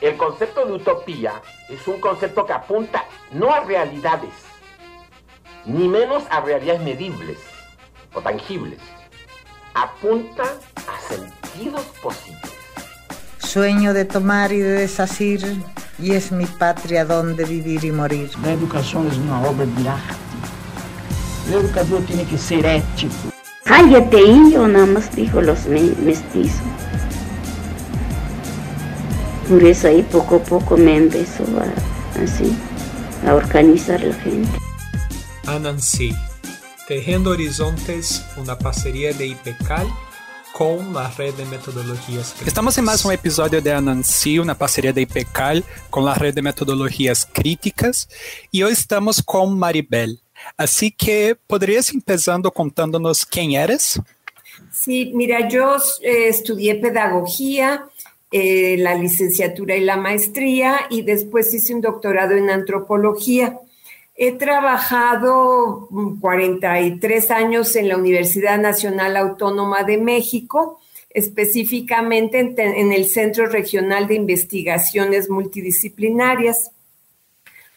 El concepto de utopía es un concepto que apunta no a realidades, ni menos a realidades medibles o tangibles. Apunta a sentidos posibles. Sueño de tomar y de desasir, y es mi patria donde vivir y morir. La educación es una obra de arte. El educador tiene que ser ético. Cállate, indio, nada más dijo los mestizos. Por eso ahí poco a poco me empezó a, así, a organizar la gente. Anansi, Tejiendo Horizontes, una parceria de IPECAL com a Rede de Metodologias Críticas. Estamos em mais um episódio de Anansi, uma parceria da IPECAL com a Rede de Metodologias Críticas, e hoje estamos com Maribel. Assim que, poderias empezando contando-nos quem eres? Sí, mira, yo eh, estudié pedagogía, eh, la licenciatura y la maestría y después hice un doctorado en antropología. He trabajado 43 años en la Universidad Nacional Autónoma de México, específicamente en, en el Centro Regional de Investigaciones Multidisciplinarias.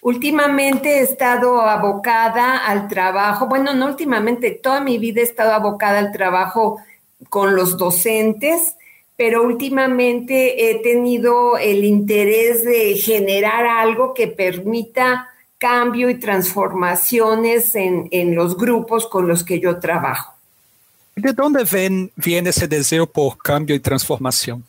Últimamente he estado abocada al trabajo, bueno, no últimamente, toda mi vida he estado abocada al trabajo con los docentes, pero últimamente he tenido el interés de generar algo que permita cambio y transformaciones en, en los grupos con los que yo trabajo. ¿De dónde ven, viene ese deseo por cambio y transformación?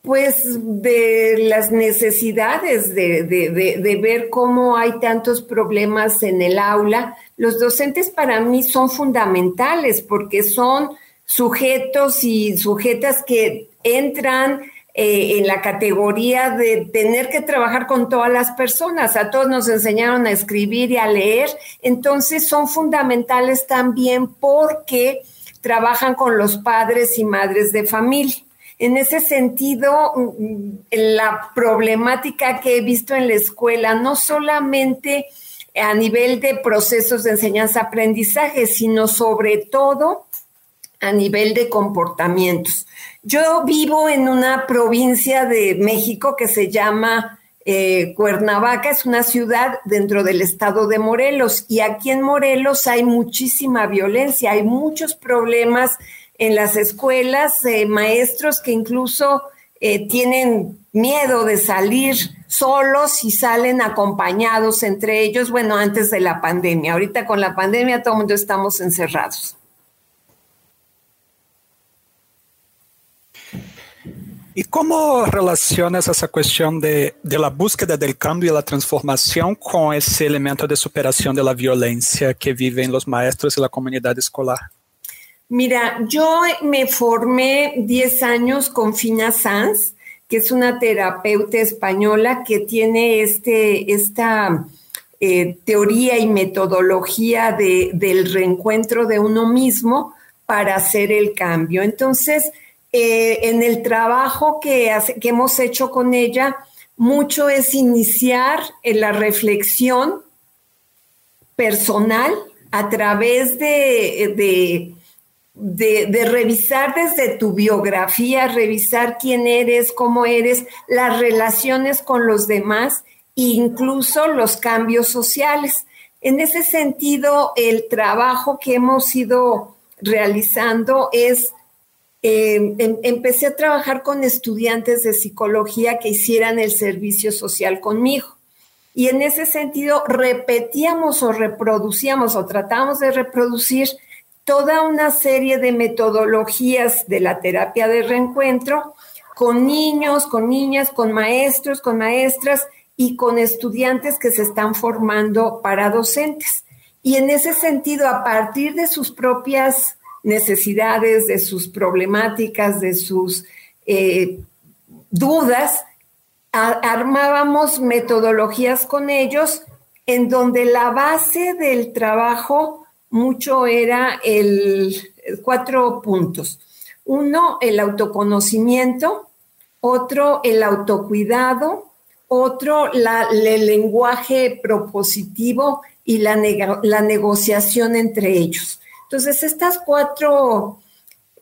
Pues de las necesidades de, de, de, de, ver cómo hay tantos problemas en el aula. Los docentes para mí son fundamentales porque son sujetos y sujetas que entran eh, en la categoría de tener que trabajar con todas las personas. A todos nos enseñaron a escribir y a leer, entonces son fundamentales también porque trabajan con los padres y madres de familia. En ese sentido, la problemática que he visto en la escuela, no solamente a nivel de procesos de enseñanza-aprendizaje, sino sobre todo a nivel de comportamientos. Yo vivo en una provincia de México que se llama eh, Cuernavaca, es una ciudad dentro del estado de Morelos y aquí en Morelos hay muchísima violencia, hay muchos problemas en las escuelas, eh, maestros que incluso eh, tienen miedo de salir solos y salen acompañados entre ellos, bueno, antes de la pandemia. Ahorita con la pandemia todo el mundo estamos encerrados. ¿Y cómo relacionas esa cuestión de, de, la búsqueda del cambio y la transformación con ese elemento de superación de la violencia que viven los maestros y la comunidad escolar? Mira, yo me formé 10 años con Fina Sanz, que es una terapeuta española que tiene este, esta eh, teoría y metodología de, del reencuentro de uno mismo para hacer el cambio. Entonces, eh, en el trabajo que, hemos hecho con ella, mucho es iniciar en la reflexión personal a través de, de revisar desde tu biografía, revisar quién eres, cómo eres, las relaciones con los demás incluso los cambios sociales. En ese sentido, el trabajo que hemos ido realizando es, eh, em, empecé a trabajar con estudiantes de psicología que hicieran el servicio social conmigo. Y en ese sentido, repetíamos o reproducíamos o tratamos de reproducir toda una serie de metodologías de la terapia de reencuentro con niños, con niñas, con maestros, con maestras y con estudiantes que se están formando para docentes. Y en ese sentido, a partir de sus propias necesidades, de sus problemáticas, de sus eh, dudas, armábamos metodologías con ellos en donde la base del trabajo mucho era el cuatro puntos. Uno, el autoconocimiento, otro, el autocuidado, otro, la, el lenguaje propositivo y la, la, negociación entre ellos. Entonces, estos cuatro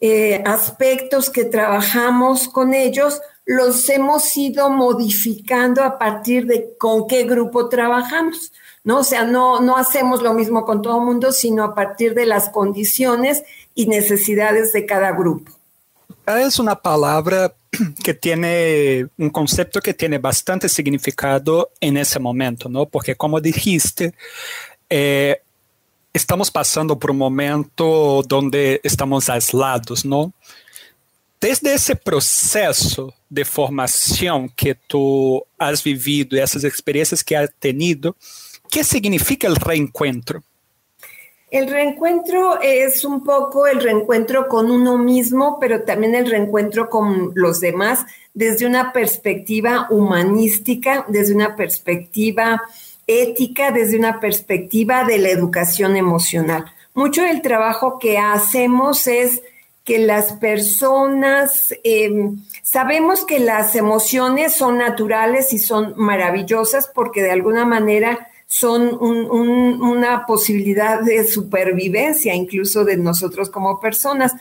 eh, aspectos que trabajamos con ellos los hemos ido modificando a partir de con qué grupo trabajamos. ¿no? O sea, no, no hacemos lo mismo con todo el mundo, sino a partir de las condiciones y necesidades de cada grupo. Es una palabra que tiene un concepto que tiene bastante significado en ese momento, ¿no? Porque como dijiste, eh, estamos pasando por un momento donde estamos aislados, ¿no? Desde ese proceso de formación que tú has vivido esas experiencias que has tenido, ¿qué significa el reencuentro? El reencuentro es un poco el reencuentro con uno mismo, pero también el reencuentro con los demás desde una perspectiva humanística, desde una perspectiva ética, desde una perspectiva de la educación emocional. Mucho del trabajo que hacemos es que las personas, em, sabemos que las emociones son naturales y son maravillosas porque de alguna manera son una posibilidad de supervivencia incluso de nosotros como personas.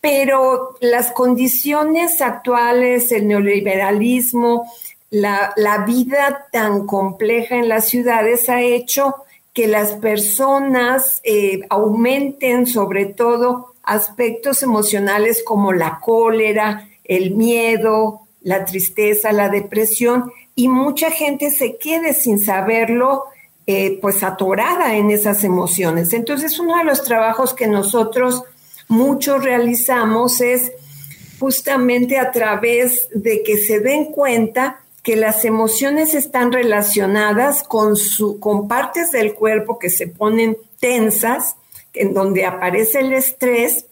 Pero las condiciones actuales, el neoliberalismo, la, vida tan compleja en las ciudades ha hecho que las personas eh, aumenten sobre todo aspectos emocionales como la cólera, el miedo, la tristeza, la depresión, y mucha gente se quede sin saberlo eh, pues atorada en esas emociones. Entonces, uno de los trabajos que nosotros mucho realizamos es justamente a través de que se den cuenta que las emociones están relacionadas con, su, con partes del cuerpo que se ponen tensas, en donde aparece el estrés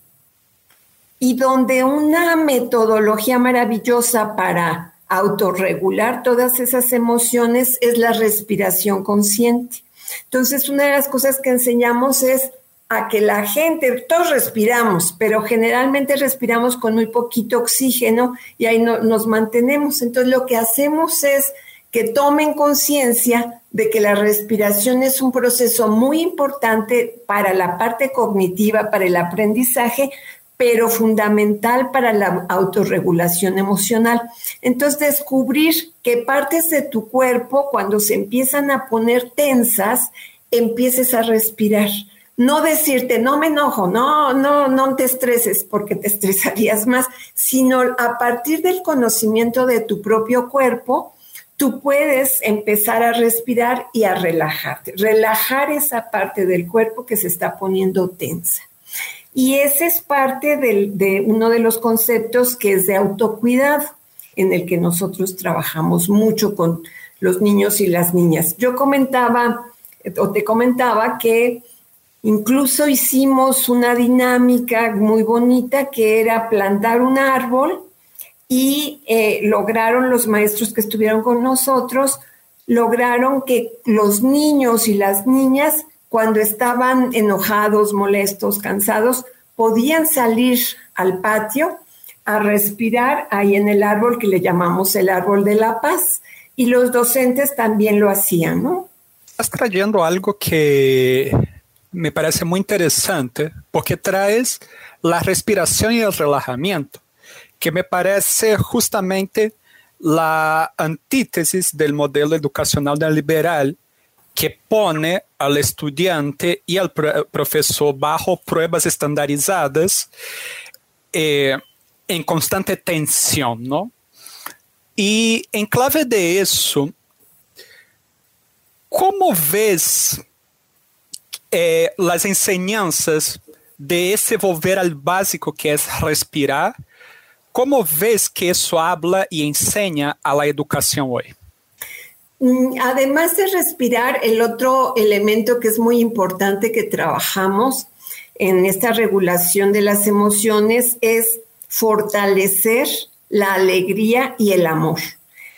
y donde una metodología maravillosa para autorregular todas esas emociones es la respiración consciente. Entonces, una de las cosas que enseñamos es a que la gente, todos respiramos, pero generalmente respiramos con muy poquito oxígeno y ahí no, nos mantenemos. Entonces, lo que hacemos es que tomen conciencia de que la respiración es un proceso muy importante para la parte cognitiva, para el aprendizaje, pero fundamental para la autorregulación emocional. Entonces, descubrir que partes de tu cuerpo, cuando se empiezan a poner tensas, empieces a respirar. No decirte, no me enojo, no, no, no te estreses porque te estresarías más, sino a partir del conocimiento de tu propio cuerpo, tú puedes empezar a respirar y a relajarte, relajar esa parte del cuerpo que se está poniendo tensa. Y ese es parte de uno de los conceptos que es de autocuidado, en el que nosotros trabajamos mucho con los niños y las niñas. Yo comentaba, o te comentaba que incluso hicimos una dinámica muy bonita que era plantar un árbol y eh, lograron los maestros que estuvieron con nosotros, lograron que los niños y las niñas cuando estaban enojados, molestos, cansados, podían salir al patio a respirar ahí en el árbol que le llamamos el árbol de la paz. Y los docentes también lo hacían, ¿no? Estás trayendo algo que me parece muy interesante porque traes la respiración y el relajamiento, que me parece justamente la antítesis del modelo educacional neoliberal que pone al estudiante y al profesor bajo pruebas estandarizadas eh, en constante tensión, ¿no? Y en clave de eso, ¿cómo ves eh, las enseñanzas de ese volver al básico que es respirar? ¿Cómo ves que eso habla y enseña a la educación hoy? Mm, además de respirar, el otro elemento que es muy importante que trabajamos en esta regulación de las emociones es fortalecer la alegría y el amor.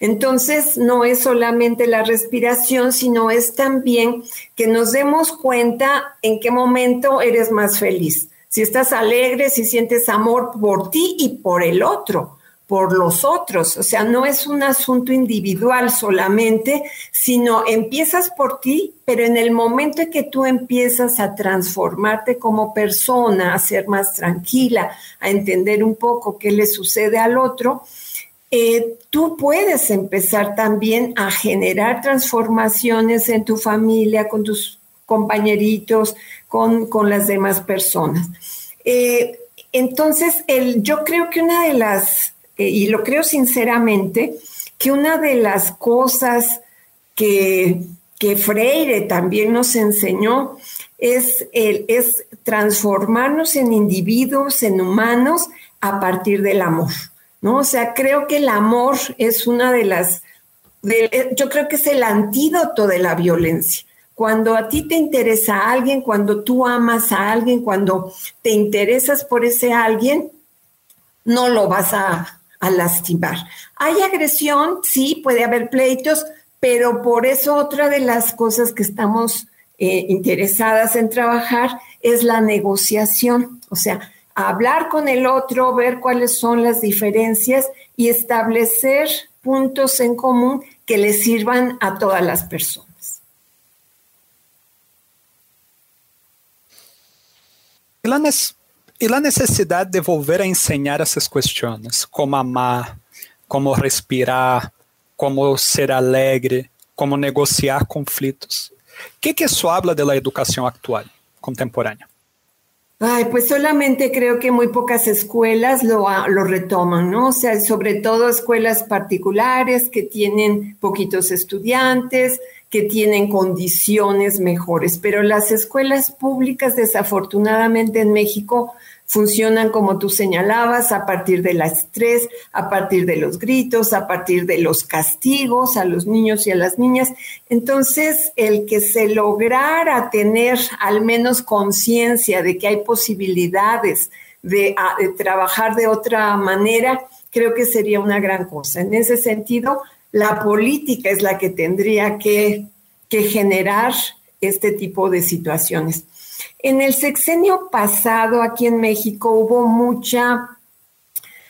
Entonces, no es solamente la respiración, sino es también que nos demos cuenta en qué momento eres más feliz. Si estás alegre, si sientes amor por ti y por el otro por los otros. O sea, no es un asunto individual solamente, sino empiezas por ti, pero en el momento en que tú empiezas a transformarte como persona, a ser más tranquila, a entender un poco qué le sucede al otro, eh, tú puedes empezar también a generar transformaciones en tu familia, con tus compañeritos, con, las demás personas. Eh, entonces, el, yo creo que una de las, eh, y lo creo sinceramente, que una de las cosas que, que Freire también nos enseñó es, el, es transformarnos en individuos, en humanos, a partir del amor. ¿No? O sea, creo que el amor es una de las, eh, yo creo que es el antídoto de la violencia. Cuando a ti te interesa a alguien, cuando tú amas a alguien, cuando te interesas por ese alguien, no lo vas a, lastimar. Hay agresión, sí, puede haber pleitos, pero por eso otra de las cosas que estamos eh, interesadas en trabajar es la negociación. O sea, hablar con el otro, ver cuáles son las diferencias y establecer puntos en común que le sirvan a todas las personas. Y la, y la necesidad de volver a enseñar esas cuestiones, como amar, como respirar, como ser alegre, como negociar conflitos. ¿Qué que eso habla de la educación actual, contemporánea? Ay, pues solamente creo que muy pocas escuelas lo, lo, retoman, ¿no? O sea, sobre todo escuelas particulares que tienen poquitos estudiantes, que tienen condiciones mejores, pero las escuelas públicas desafortunadamente en México funcionan como tú señalabas, a partir del estrés, a partir de los gritos, a partir de los castigos a los niños y a las niñas. Entonces, el que se lograra tener al menos conciencia de que hay posibilidades de, trabajar de otra manera, creo que sería una gran cosa. En ese sentido, la política es la que tendría que, que generar este tipo de situaciones. En el sexenio pasado aquí en México hubo mucha,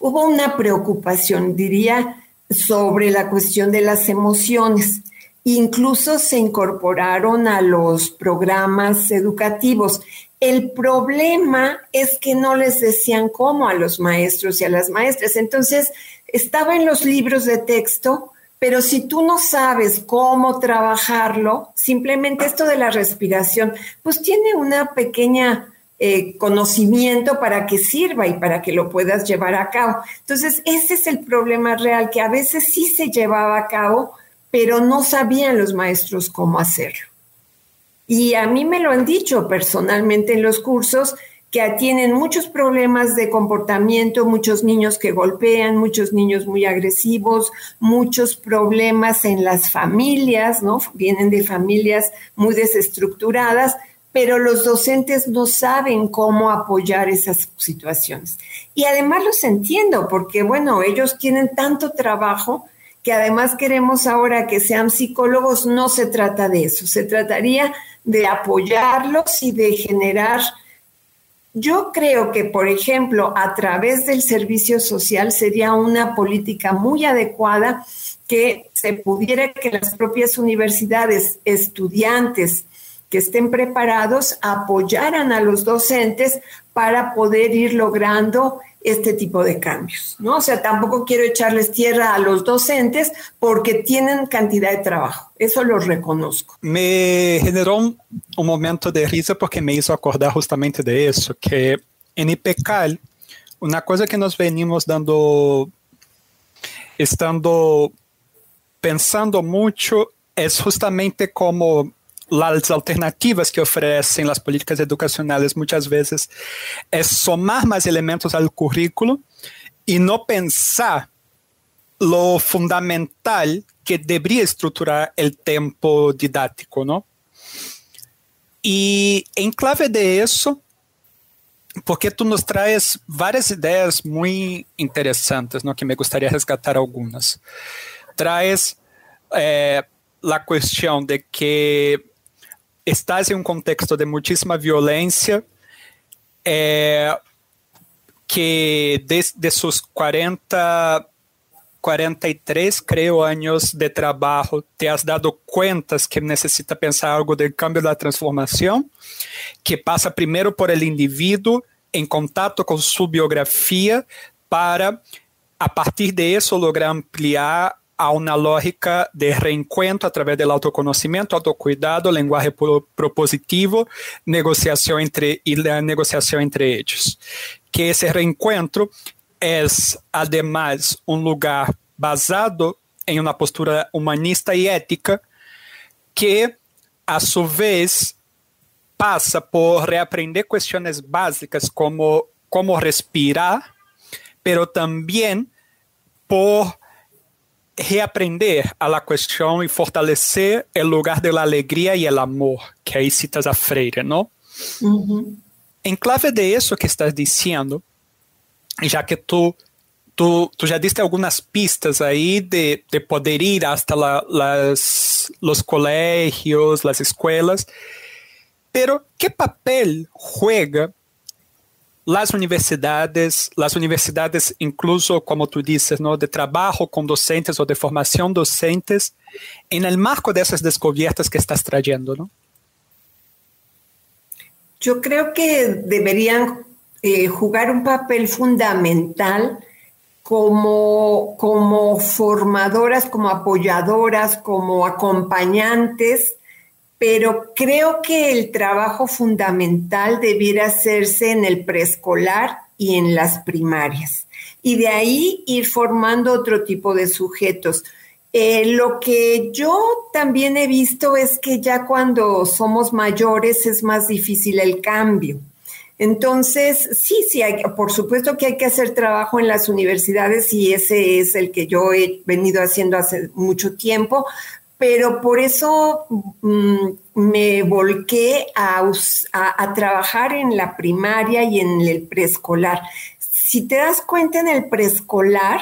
hubo una preocupación, diría, sobre la cuestión de las emociones. Incluso se incorporaron a los programas educativos. El problema es que no les decían cómo a los maestros y a las maestras. Entonces, estaba en los libros de texto, pero si tú no sabes cómo trabajarlo, simplemente esto de la respiración, pues tiene una pequeña eh, conocimiento para que sirva y para que lo puedas llevar a cabo. Entonces, ese es el problema real, que a veces sí se llevaba a cabo, pero no sabían los maestros cómo hacerlo. Y a mí me lo han dicho personalmente en los cursos, que tienen muchos problemas de comportamiento, muchos niños que golpean, muchos niños muy agresivos, muchos problemas en las familias, ¿no? Vienen de familias muy desestructuradas, pero los docentes no saben cómo apoyar esas situaciones. Y además los entiendo, porque bueno, ellos tienen tanto trabajo que además queremos ahora que sean psicólogos, no se trata de eso, se trataría de apoyarlos y de generar yo creo que, por ejemplo, a través del servicio social sería una política muy adecuada que se pudiera que las propias universidades, estudiantes que estén preparados, apoyaran a los docentes para poder ir logrando este tipo de cambios, ¿no? O sea, tampoco quiero echarles tierra a los docentes porque tienen cantidad de trabajo, eso lo reconozco. Me generó un, momento de risa porque me hizo acordar justamente de eso, que en IPECAL, una cosa que nos venimos dando, estando pensando mucho, es justamente como las alternativas que ofrecen las políticas educacionales muchas veces es somar más elementos al currículo y no pensar lo fundamental que debería estructurar el tiempo didáctico, ¿no? Y en clave de eso, porque tú nos traes varias ideas muy interesantes, ¿no? Que me gustaría rescatar algunas. Traes eh, la cuestión de que estás em um contexto de muitíssima violência, é, que desde de seus 40, 43, creio, anos de trabalho, te has dado contas que necessita pensar algo do cambio da transformação, que passa primeiro por el indivíduo em contato com sua biografia para a partir de eso lograr ampliar a una lógica de reencuentro a través del autoconocimiento, autocuidado, lenguaje propositivo, negociación entre y la entre ellos. Que ese reencuentro es además un lugar basado en una postura humanista y ética que a su vez pasa por reaprender cuestiones básicas como cómo respirar, pero también por reaprender a la cuestión y fortalecer el lugar de la alegría y el amor, que ahí citas a Freire, ¿no? En clave de eso que estás diciendo, ya que tú, tú, tú ya diste algunas pistas ahí de, de poder ir hasta la, las, los colegios, las escuelas, pero ¿qué papel juega las universidades, las universidades incluso, como tú dices, ¿no? de trabajo con docentes o de formación docentes, en el marco de esas descubiertas que estás trayendo, ¿no? Yo creo que deberían eh, jugar un papel fundamental como, como formadoras, como apoyadoras, como acompañantes pero creo que el trabajo fundamental debiera hacerse en el preescolar y en las primarias. Y de ahí ir formando otro tipo de sujetos. Eh, lo que yo también he visto es que ya cuando somos mayores es más difícil el cambio. Entonces, sí, sí, por supuesto que hay que hacer trabajo en las universidades y ese es el que yo he venido haciendo hace mucho tiempo, pero por eso mm, me volqué a, trabajar en la primaria y en el preescolar. Si te das cuenta en el preescolar,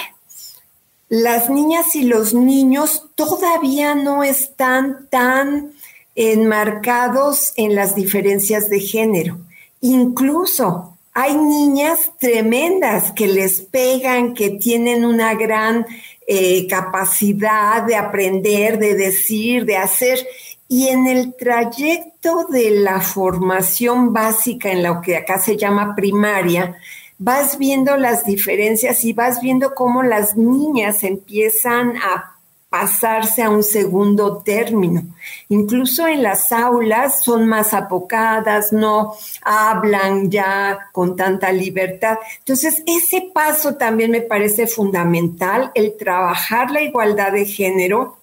las niñas y los niños todavía no están tan enmarcados en las diferencias de género. Incluso hay niñas tremendas que les pegan, que tienen una gran eh, capacidad de aprender, de decir, de hacer. Y en el trayecto de la formación básica, en lo que acá se llama primaria, vas viendo las diferencias y vas viendo cómo las niñas empiezan a pasarse a un segundo término. Incluso en las aulas son más apocadas, no hablan ya con tanta libertad. Entonces, ese paso también me parece fundamental, el trabajar la igualdad de género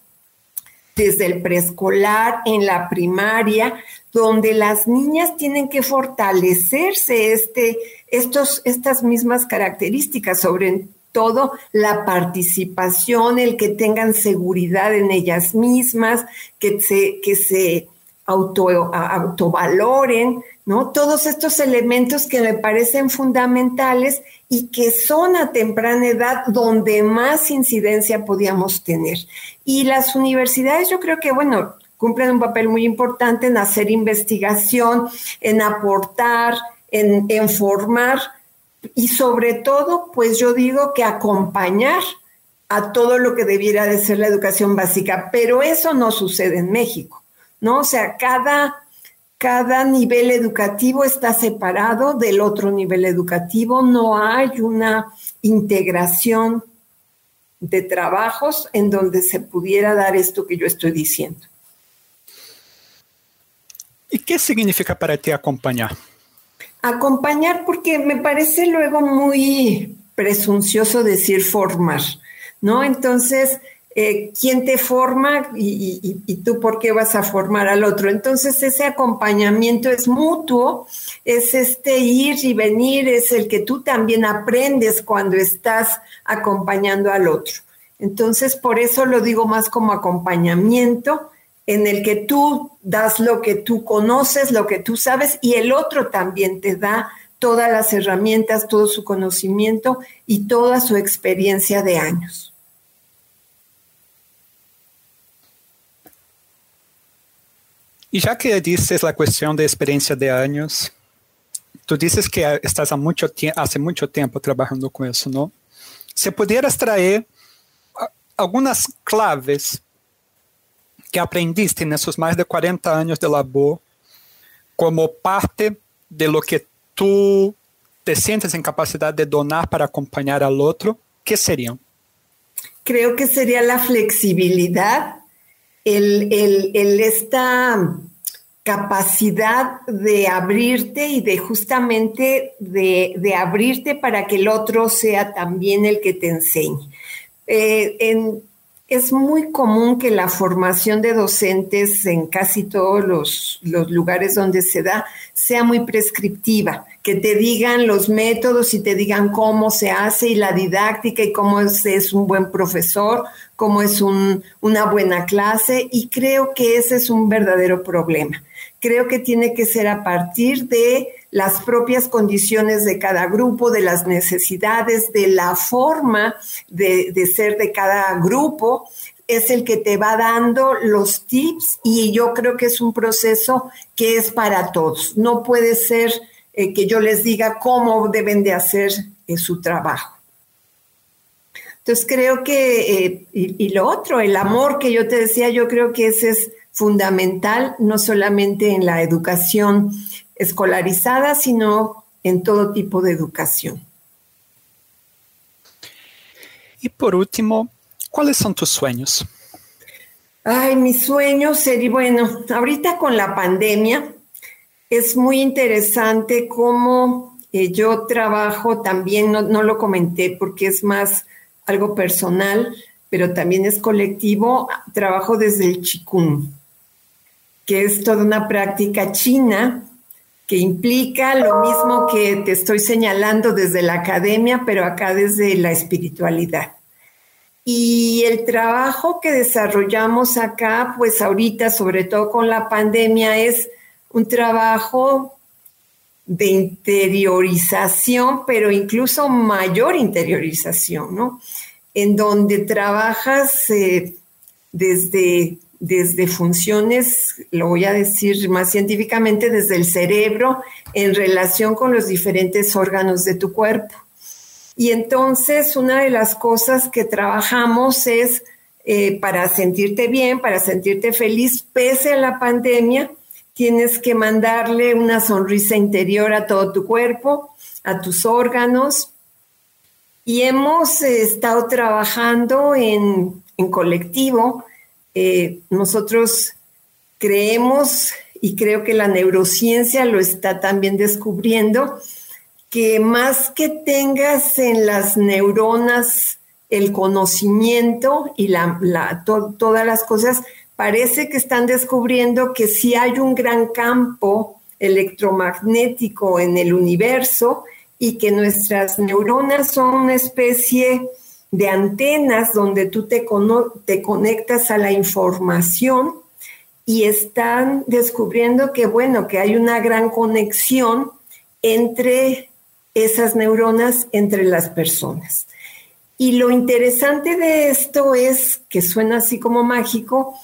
desde el preescolar, en la primaria, donde las niñas tienen que fortalecerse este, estos, estas mismas características, sobre todo la participación, el que tengan seguridad en ellas mismas, que se, que se auto, autovaloren, ¿no? Todos estos elementos que me parecen fundamentales y que son a temprana edad donde más incidencia podíamos tener. Y las universidades yo creo que, bueno, cumplen un papel muy importante en hacer investigación, en aportar, en, en formar, y sobre todo, pues yo digo que acompañar a todo lo que debiera de ser la educación básica, pero eso no sucede en México, ¿no? O sea, cada, cada nivel educativo está separado del otro nivel educativo, no hay una integración de trabajos en donde se pudiera dar esto que yo estoy diciendo. ¿Y qué significa para ti acompañar? Acompañar porque me parece luego muy presuncioso decir formar, ¿no? Entonces, eh, ¿quién te forma y, y, tú por qué vas a formar al otro? Entonces, ese acompañamiento es mutuo, es este ir y venir, es el que tú también aprendes cuando estás acompañando al otro. Entonces, por eso lo digo más como acompañamiento en el que tú das lo que tú conoces, lo que tú sabes, y el otro también te da todas las herramientas, todo su conocimiento y toda su experiencia de años. Y ya que dices la cuestión de experiencia de años, tú dices que estás hace mucho tiempo trabajando con eso, ¿no? Si pudieras traer algunas claves que aprendiste nesses mais de 40 anos de labor como parte de lo que tu te sientes em capacidade de donar para acompanhar al outro, ¿qué serían? Creo que sería la flexibilidad, el, el, esta capacidad de abrirte y de justamente de, de, abrirte para que el otro sea también el que te enseñe. Eh, en, es muy común que la formación de docentes en casi todos los, lugares donde se da sea muy prescriptiva, que te digan los métodos y te digan cómo se hace y la didáctica y cómo es, un buen profesor, cómo es una buena clase y creo que ese es un verdadero problema. Creo que tiene que ser a partir de las propias condiciones de cada grupo, de las necesidades, de la forma de, ser de cada grupo, es el que te va dando los tips y yo creo que es un proceso que es para todos. No puede ser eh, que yo les diga cómo deben de hacer eh, su trabajo. Entonces creo que, eh, y, y, lo otro, el amor que yo te decía, yo creo que ese es fundamental, no solamente en la educación escolarizada, sino en todo tipo de educación. Y por último, ¿cuáles son tus sueños? Ay, mis sueños sería, bueno, ahorita con la pandemia es muy interesante cómo eh, yo trabajo también, no, no, lo comenté porque es más algo personal, pero también es colectivo, trabajo desde el Qigong, que es toda una práctica china que implica lo mismo que te estoy señalando desde la academia, pero acá desde la espiritualidad. Y el trabajo que desarrollamos acá, pues ahorita, sobre todo con la pandemia, es un trabajo de interiorización, pero incluso mayor interiorización, ¿no? En donde trabajas eh, desde desde funciones, lo voy a decir más científicamente, desde el cerebro en relación con los diferentes órganos de tu cuerpo. Y entonces una de las cosas que trabajamos es eh, para sentirte bien, para sentirte feliz, pese a la pandemia, tienes que mandarle una sonrisa interior a todo tu cuerpo, a tus órganos. Y hemos eh, estado trabajando en, en colectivo eh, nosotros creemos, y creo que la neurociencia lo está también descubriendo, que más que tengas en las neuronas el conocimiento y la, todas las cosas, parece que están descubriendo que si hay un gran campo electromagnético en el universo y que nuestras neuronas son una especie de antenas donde tú te, te conectas a la información y están descubriendo que, bueno, que hay una gran conexión entre esas neuronas, entre las personas. Y lo interesante de esto es, que suena así como mágico,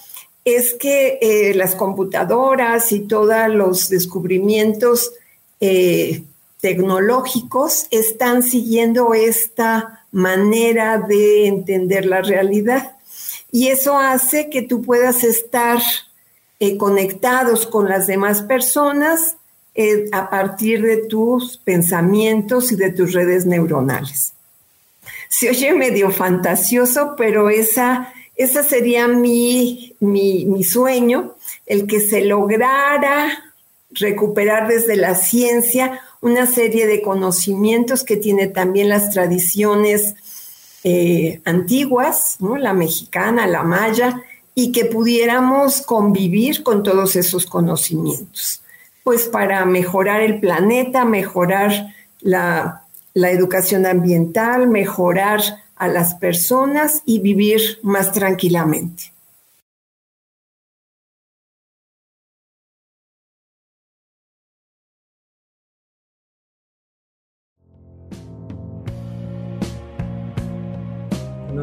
es que eh, las computadoras y todos los descubrimientos eh, tecnológicos están siguiendo esta manera de entender la realidad. Y eso hace que tú puedas estar eh, conectados con las demás personas eh, a partir de tus pensamientos y de tus redes neuronales. Se oye medio fantasioso, pero esa, esa sería mi, mi, mi sueño, el que se lograra recuperar desde la ciencia una serie de conocimientos que tiene también las tradiciones eh, antiguas, la mexicana, la maya, y que pudiéramos convivir con todos esos conocimientos, pues para mejorar el planeta, mejorar la, la educación ambiental, mejorar a las personas y vivir más tranquilamente.